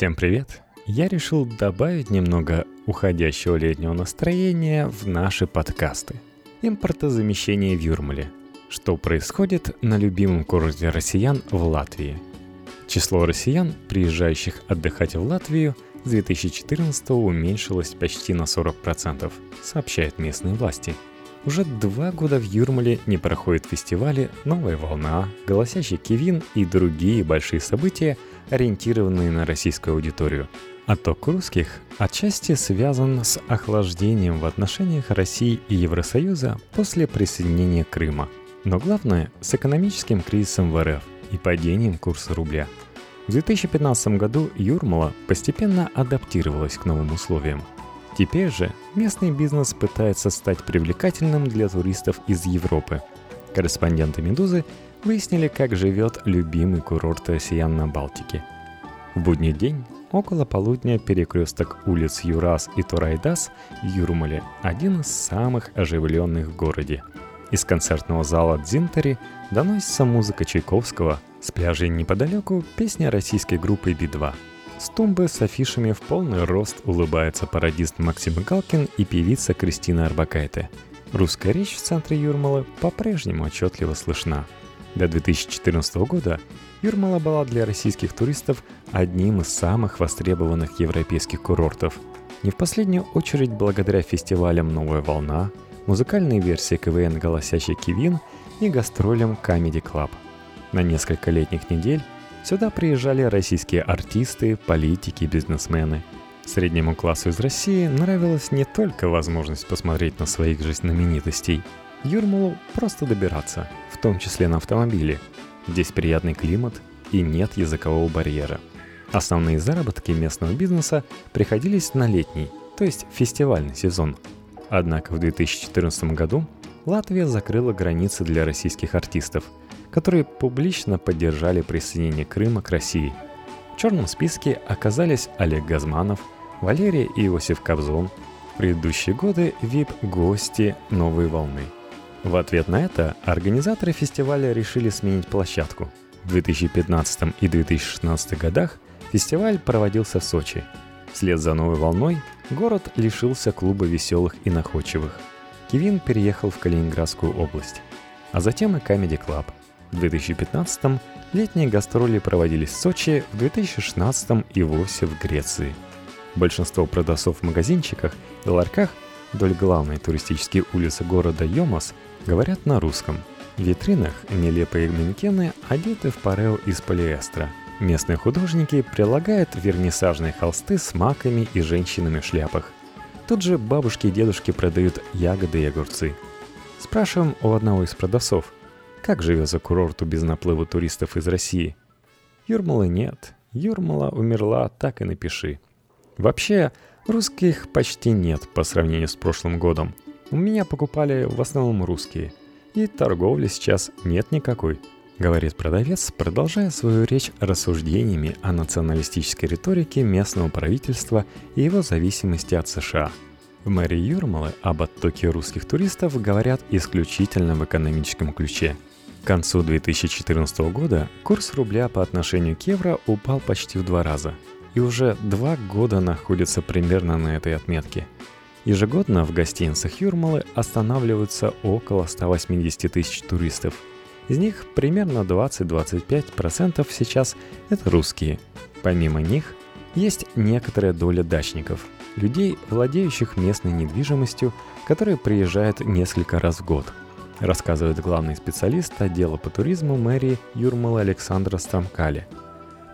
Всем привет! Я решил добавить немного уходящего летнего настроения в наши подкасты. Импортозамещение в Юрмале. Что происходит на любимом курорте россиян в Латвии? Число россиян, приезжающих отдыхать в Латвию, с 2014 уменьшилось почти на 40%, сообщают местные власти – уже два года в Юрмале не проходят фестивали «Новая волна», «Голосящий Кивин» и другие большие события, ориентированные на российскую аудиторию. Отток русских отчасти связан с охлаждением в отношениях России и Евросоюза после присоединения Крыма. Но главное – с экономическим кризисом в РФ и падением курса рубля. В 2015 году Юрмала постепенно адаптировалась к новым условиям – Теперь же местный бизнес пытается стать привлекательным для туристов из Европы. Корреспонденты «Медузы» выяснили, как живет любимый курорт россиян на Балтике. В будний день около полудня перекресток улиц Юрас и Турайдас в Юрмале – один из самых оживленных в городе. Из концертного зала Дзинтери доносится музыка Чайковского, с пляжей неподалеку – песня российской группы Би-2 – с тумбы с афишами в полный рост улыбается пародист Максим Галкин и певица Кристина Арбакайте. Русская речь в центре Юрмалы по-прежнему отчетливо слышна. До 2014 года Юрмала была для российских туристов одним из самых востребованных европейских курортов. Не в последнюю очередь благодаря фестивалям «Новая волна», музыкальной версии КВН «Голосящий Кивин» и гастролям Comedy Club. На несколько летних недель Сюда приезжали российские артисты, политики, бизнесмены. Среднему классу из России нравилась не только возможность посмотреть на своих же знаменитостей. Юрмалу просто добираться, в том числе на автомобиле. Здесь приятный климат и нет языкового барьера. Основные заработки местного бизнеса приходились на летний, то есть фестивальный сезон. Однако в 2014 году Латвия закрыла границы для российских артистов – которые публично поддержали присоединение Крыма к России. Черном списке оказались Олег Газманов, Валерий Иосиф Кобзон, в предыдущие годы VIP-гости «Новой волны». В ответ на это организаторы фестиваля решили сменить площадку. В 2015 и 2016 годах фестиваль проводился в Сочи. Вслед за «Новой волной» город лишился клуба веселых и находчивых. Кевин переехал в Калининградскую область. А затем и Comedy Club – в 2015-м летние гастроли проводились в Сочи, в 2016-м и вовсе в Греции. Большинство продавцов в магазинчиках и ларьках вдоль главной туристической улицы города Йомас говорят на русском. В витринах нелепые манекены одеты в парео из полиэстера. Местные художники прилагают вернисажные холсты с маками и женщинами в шляпах. Тут же бабушки и дедушки продают ягоды и огурцы. Спрашиваем у одного из продавцов – как живется курорту без наплыва туристов из России? Юрмалы нет. Юрмала умерла, так и напиши. Вообще, русских почти нет по сравнению с прошлым годом. У меня покупали в основном русские. И торговли сейчас нет никакой, говорит продавец, продолжая свою речь рассуждениями о националистической риторике местного правительства и его зависимости от США. В мэрии Юрмалы об оттоке русских туристов говорят исключительно в экономическом ключе – к концу 2014 года курс рубля по отношению к евро упал почти в два раза и уже два года находится примерно на этой отметке. Ежегодно в гостиницах Юрмалы останавливаются около 180 тысяч туристов. Из них примерно 20-25% сейчас это русские. Помимо них есть некоторая доля дачников, людей, владеющих местной недвижимостью, которые приезжают несколько раз в год – рассказывает главный специалист отдела по туризму мэрии Юрмала Александра Стамкали.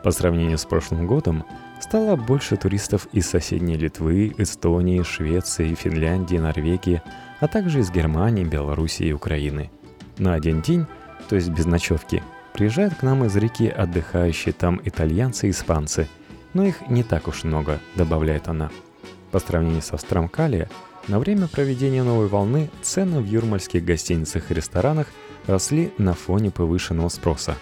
По сравнению с прошлым годом стало больше туристов из соседней Литвы, Эстонии, Швеции, Финляндии, Норвегии, а также из Германии, Белоруссии и Украины. На один день, то есть без ночевки, приезжают к нам из реки отдыхающие там итальянцы и испанцы, но их не так уж много, добавляет она. По сравнению со Страмкалия, на время проведения новой волны цены в юрмальских гостиницах и ресторанах росли на фоне повышенного спроса.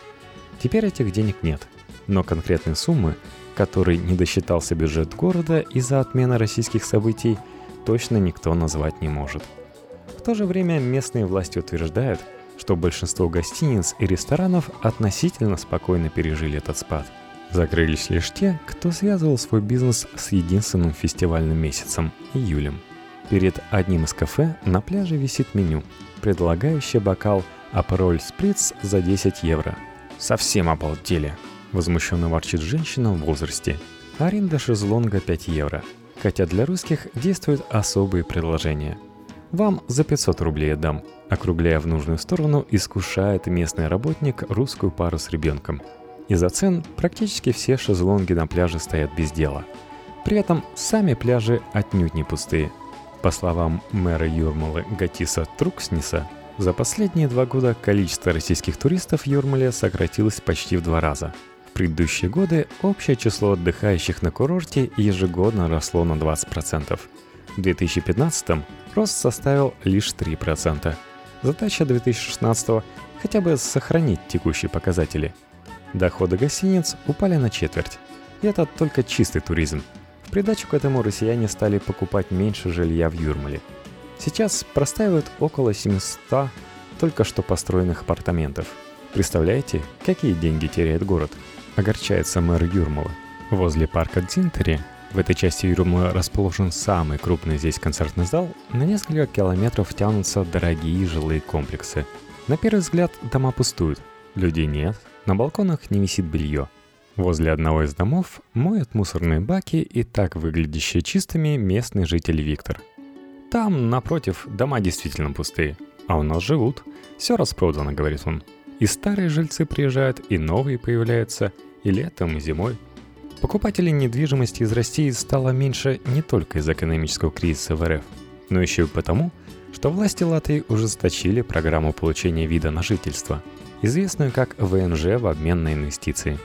Теперь этих денег нет, но конкретные суммы, которые не досчитался бюджет города из-за отмены российских событий, точно никто назвать не может. В то же время местные власти утверждают, что большинство гостиниц и ресторанов относительно спокойно пережили этот спад. Закрылись лишь те, кто связывал свой бизнес с единственным фестивальным месяцем – июлем. Перед одним из кафе на пляже висит меню, предлагающее бокал Апероль Сприц за 10 евро. «Совсем обалдели!» – возмущенно ворчит женщина в возрасте. Аренда шезлонга 5 евро, хотя для русских действуют особые предложения. Вам за 500 рублей отдам, округляя в нужную сторону, искушает местный работник русскую пару с ребенком. Из-за цен практически все шезлонги на пляже стоят без дела. При этом сами пляжи отнюдь не пустые. По словам мэра Юрмалы Гатиса Труксниса, за последние два года количество российских туристов в Юрмале сократилось почти в два раза. В предыдущие годы общее число отдыхающих на курорте ежегодно росло на 20%. В 2015 рост составил лишь 3%. Задача 2016 хотя бы сохранить текущие показатели. Доходы гостиниц упали на четверть. И это только чистый туризм. Придачу к этому россияне стали покупать меньше жилья в Юрмале – Сейчас простаивают около 700 только что построенных апартаментов. Представляете, какие деньги теряет город? Огорчается мэр Юрмала. Возле парка Дзинтери, в этой части Юрмала расположен самый крупный здесь концертный зал, на несколько километров тянутся дорогие жилые комплексы. На первый взгляд дома пустуют, людей нет, на балконах не висит белье. Возле одного из домов моют мусорные баки и так выглядящие чистыми местный житель Виктор – там, напротив, дома действительно пустые. А у нас живут. Все распродано, говорит он. И старые жильцы приезжают, и новые появляются, и летом, и зимой. Покупателей недвижимости из России стало меньше не только из экономического кризиса в РФ, но еще и потому, что власти Латвии ужесточили программу получения вида на жительство, известную как ВНЖ в обмен на инвестиции.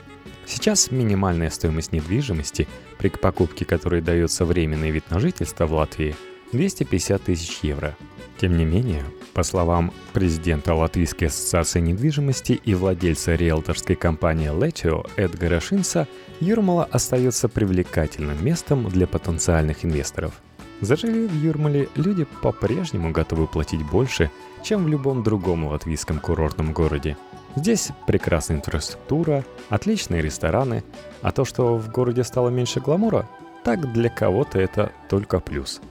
Сейчас минимальная стоимость недвижимости, при покупке которой дается временный вид на жительство в Латвии – 250 тысяч евро. Тем не менее, по словам президента Латвийской ассоциации недвижимости и владельца риэлторской компании Летио Эдгара Шинса, Юрмала остается привлекательным местом для потенциальных инвесторов. За жилье в Юрмале люди по-прежнему готовы платить больше, чем в любом другом латвийском курортном городе. Здесь прекрасная инфраструктура, отличные рестораны, а то, что в городе стало меньше гламура, так для кого-то это только плюс –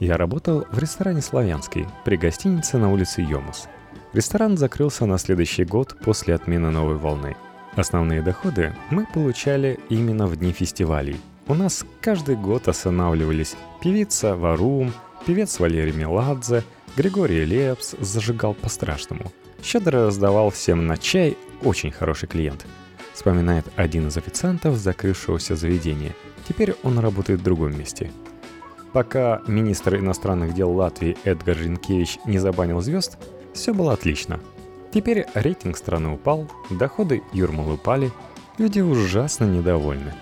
я работал в ресторане «Славянский» при гостинице на улице Йомус. Ресторан закрылся на следующий год после отмены новой волны. Основные доходы мы получали именно в дни фестивалей. У нас каждый год останавливались певица Варум, певец Валерий Меладзе, Григорий Лепс зажигал по-страшному. Щедро раздавал всем на чай очень хороший клиент. Вспоминает один из официантов закрывшегося заведения. Теперь он работает в другом месте – Пока министр иностранных дел Латвии Эдгар Ринкевич не забанил звезд, все было отлично. Теперь рейтинг страны упал, доходы Юрмалы упали, люди ужасно недовольны.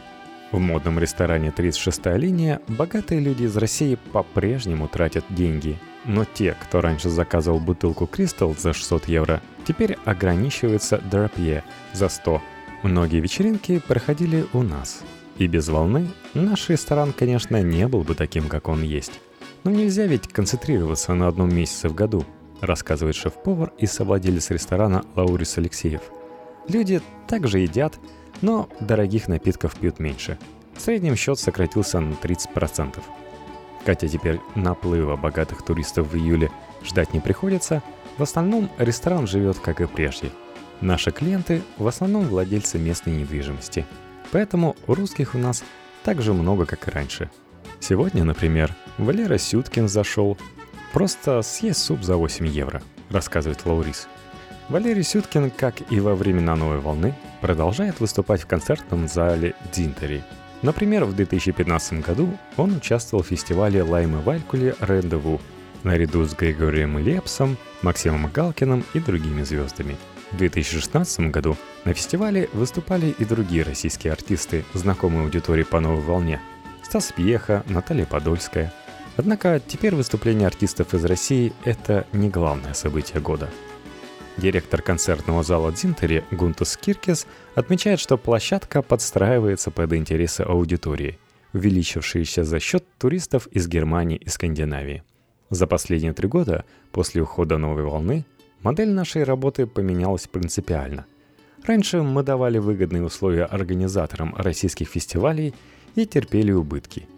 В модном ресторане «36-я линия» богатые люди из России по-прежнему тратят деньги, но те, кто раньше заказывал бутылку «Кристалл» за 600 евро, теперь ограничиваются «Драпье» за 100. Многие вечеринки проходили у нас – и без волны наш ресторан, конечно, не был бы таким, как он есть. Но нельзя ведь концентрироваться на одном месяце в году, рассказывает шеф-повар и совладелец ресторана Лаурис Алексеев. Люди также едят, но дорогих напитков пьют меньше. В среднем счет сократился на 30%. Хотя теперь наплыва богатых туристов в июле ждать не приходится, в основном ресторан живет как и прежде. Наши клиенты в основном владельцы местной недвижимости – Поэтому русских у нас так же много, как и раньше. Сегодня, например, Валера Сюткин зашел просто съесть суп за 8 евро, рассказывает Лаурис. Валерий Сюткин, как и во времена новой волны, продолжает выступать в концертном зале Динтери. Например, в 2015 году он участвовал в фестивале Лаймы Валькули Рендеву наряду с Григорием Лепсом, Максимом Галкиным и другими звездами – в 2016 году на фестивале выступали и другие российские артисты, знакомые аудитории по новой волне. Стас Пьеха, Наталья Подольская. Однако теперь выступление артистов из России – это не главное событие года. Директор концертного зала Дзинтери Гунтас Киркес отмечает, что площадка подстраивается под интересы аудитории, увеличившиеся за счет туристов из Германии и Скандинавии. За последние три года, после ухода новой волны, Модель нашей работы поменялась принципиально. Раньше мы давали выгодные условия организаторам российских фестивалей и терпели убытки.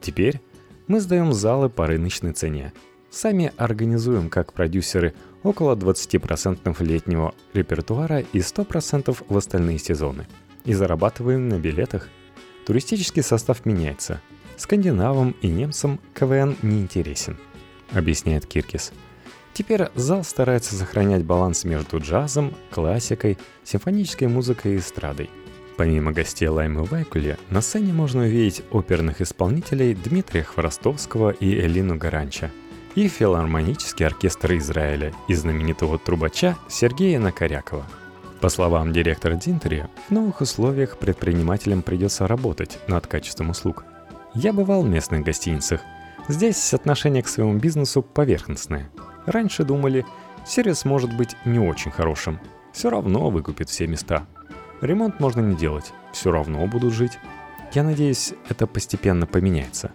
Теперь мы сдаем залы по рыночной цене. Сами организуем, как продюсеры, около 20% летнего репертуара и 100% в остальные сезоны. И зарабатываем на билетах. Туристический состав меняется. Скандинавам и немцам КВН не интересен, объясняет Киркис. Теперь зал старается сохранять баланс между джазом, классикой, симфонической музыкой и эстрадой. Помимо гостей Лаймы Вайкули, на сцене можно увидеть оперных исполнителей Дмитрия Хворостовского и Элину Гаранча – и филармонический оркестр Израиля и знаменитого трубача Сергея Накорякова. По словам директора Динтери, в новых условиях предпринимателям придется работать над качеством услуг. Я бывал в местных гостиницах. Здесь отношение к своему бизнесу поверхностное. Раньше думали, сервис может быть не очень хорошим. Все равно выкупит все места. Ремонт можно не делать, все равно будут жить. Я надеюсь, это постепенно поменяется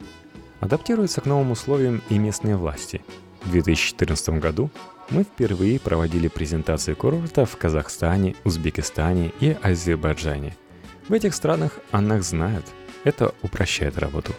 адаптируются к новым условиям и местные власти. В 2014 году мы впервые проводили презентации курорта в Казахстане, Узбекистане и Азербайджане. В этих странах о нас знают. Это упрощает работу.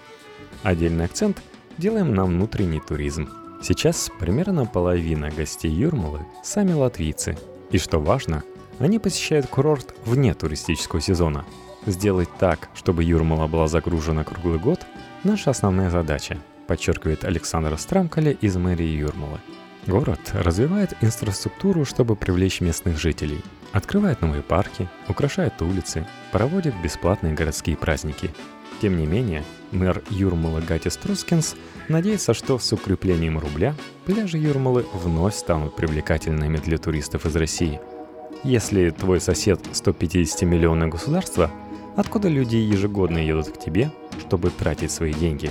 Отдельный акцент делаем на внутренний туризм. Сейчас примерно половина гостей Юрмалы – сами латвийцы. И что важно, они посещают курорт вне туристического сезона. Сделать так, чтобы Юрмала была загружена круглый год – Наша основная задача, подчеркивает Александр Страмкаля из мэрии Юрмалы. Город развивает инфраструктуру, чтобы привлечь местных жителей, открывает новые парки, украшает улицы, проводит бесплатные городские праздники. Тем не менее, мэр Юрмала Гатис Трускинс надеется, что с укреплением рубля пляжи Юрмалы вновь станут привлекательными для туристов из России. Если твой сосед 150-миллионное государство, откуда люди ежегодно едут к тебе – чтобы тратить свои деньги,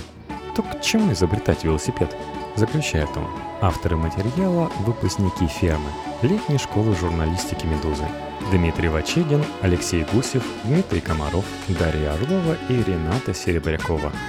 то к чему изобретать велосипед? Заключает он. Авторы материала – выпускники фермы, летней школы журналистики «Медузы». Дмитрий Вачегин, Алексей Гусев, Дмитрий Комаров, Дарья Орлова и Рената Серебрякова –